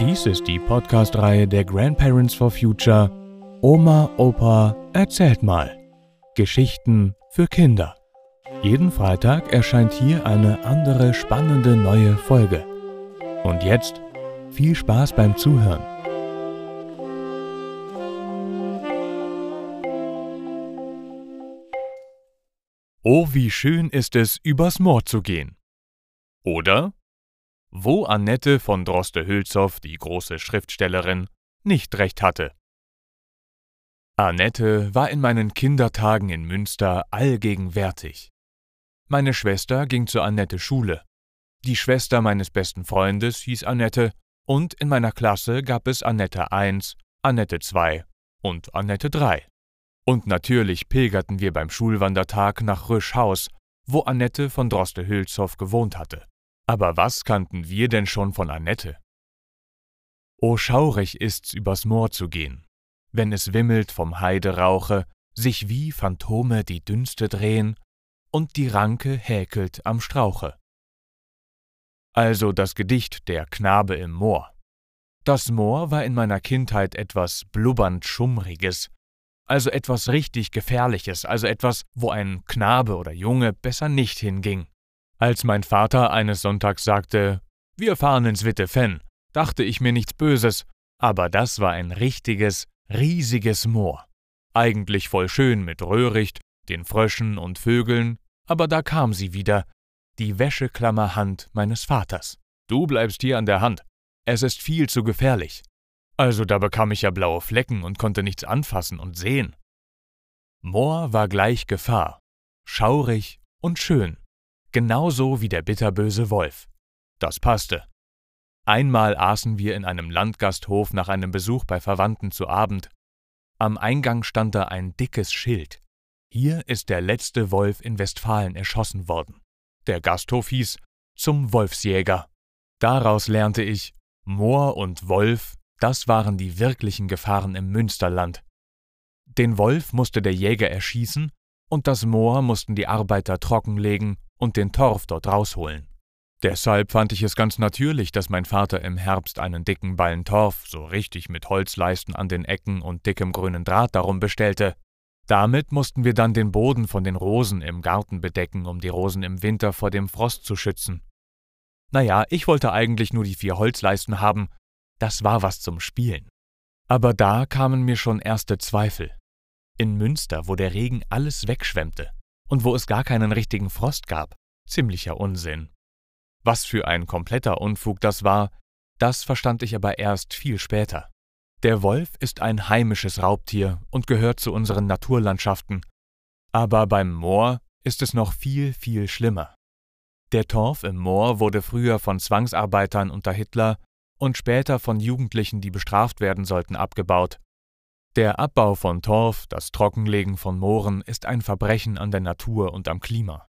Dies ist die Podcast-Reihe der Grandparents for Future Oma, Opa, erzählt mal. Geschichten für Kinder. Jeden Freitag erscheint hier eine andere spannende neue Folge. Und jetzt viel Spaß beim Zuhören. Oh, wie schön ist es, übers Moor zu gehen. Oder wo Annette von Droste-Hülshoff, die große Schriftstellerin, nicht recht hatte. Annette war in meinen Kindertagen in Münster allgegenwärtig. Meine Schwester ging zur Annette Schule. Die Schwester meines besten Freundes hieß Annette und in meiner Klasse gab es Annette 1, Annette 2 und Annette 3. Und natürlich pilgerten wir beim Schulwandertag nach Röschhaus, wo Annette von Droste-Hülshoff gewohnt hatte. Aber was kannten wir denn schon von Annette? O schaurig ist's, übers Moor zu gehen, wenn es wimmelt vom Heiderauche, sich wie Phantome die Dünste drehen und die Ranke häkelt am Strauche. Also das Gedicht Der Knabe im Moor. Das Moor war in meiner Kindheit etwas blubbernd Schummriges, also etwas richtig Gefährliches, also etwas, wo ein Knabe oder Junge besser nicht hinging. Als mein Vater eines Sonntags sagte, wir fahren ins Wittefenn, dachte ich mir nichts Böses, aber das war ein richtiges, riesiges Moor. Eigentlich voll schön mit Röhricht, den Fröschen und Vögeln, aber da kam sie wieder, die Wäscheklammerhand meines Vaters. Du bleibst hier an der Hand. Es ist viel zu gefährlich. Also da bekam ich ja blaue Flecken und konnte nichts anfassen und sehen. Moor war gleich Gefahr, schaurig und schön genauso wie der bitterböse Wolf. Das passte. Einmal aßen wir in einem Landgasthof nach einem Besuch bei Verwandten zu Abend. Am Eingang stand da ein dickes Schild. Hier ist der letzte Wolf in Westfalen erschossen worden. Der Gasthof hieß Zum Wolfsjäger. Daraus lernte ich, Moor und Wolf, das waren die wirklichen Gefahren im Münsterland. Den Wolf musste der Jäger erschießen und das Moor mussten die Arbeiter trockenlegen und den Torf dort rausholen. Deshalb fand ich es ganz natürlich, dass mein Vater im Herbst einen dicken Ballen Torf, so richtig mit Holzleisten an den Ecken und dickem grünen Draht darum bestellte. Damit mussten wir dann den Boden von den Rosen im Garten bedecken, um die Rosen im Winter vor dem Frost zu schützen. Naja, ich wollte eigentlich nur die vier Holzleisten haben, das war was zum Spielen. Aber da kamen mir schon erste Zweifel. In Münster, wo der Regen alles wegschwemmte, und wo es gar keinen richtigen Frost gab. Ziemlicher Unsinn. Was für ein kompletter Unfug das war, das verstand ich aber erst viel später. Der Wolf ist ein heimisches Raubtier und gehört zu unseren Naturlandschaften. Aber beim Moor ist es noch viel, viel schlimmer. Der Torf im Moor wurde früher von Zwangsarbeitern unter Hitler und später von Jugendlichen, die bestraft werden sollten, abgebaut. Der Abbau von Torf, das Trockenlegen von Mooren ist ein Verbrechen an der Natur und am Klima.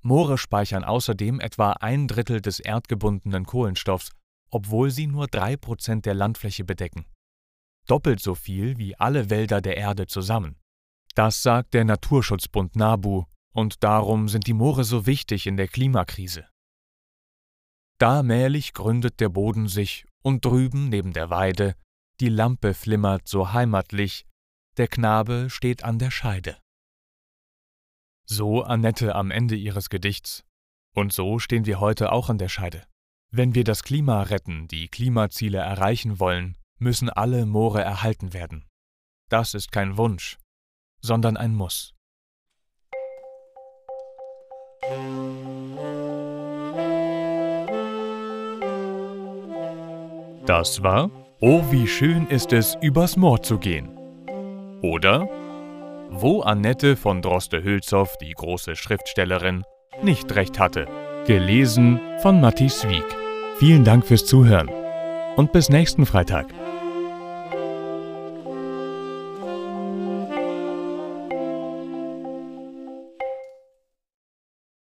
Moore speichern außerdem etwa ein Drittel des erdgebundenen Kohlenstoffs, obwohl sie nur drei Prozent der Landfläche bedecken. Doppelt so viel wie alle Wälder der Erde zusammen. Das sagt der Naturschutzbund NABU, und darum sind die Moore so wichtig in der Klimakrise. Da mählich gründet der Boden sich und drüben neben der Weide die Lampe flimmert so heimatlich, der Knabe steht an der Scheide. So Annette am Ende ihres Gedichts. Und so stehen wir heute auch an der Scheide. Wenn wir das Klima retten, die Klimaziele erreichen wollen, müssen alle Moore erhalten werden. Das ist kein Wunsch, sondern ein Muss. Das war Oh, wie schön ist es, übers Moor zu gehen. Oder Wo Annette von Droste-Hülshoff, die große Schriftstellerin, nicht recht hatte. Gelesen von Matti Wieg. Vielen Dank fürs Zuhören und bis nächsten Freitag.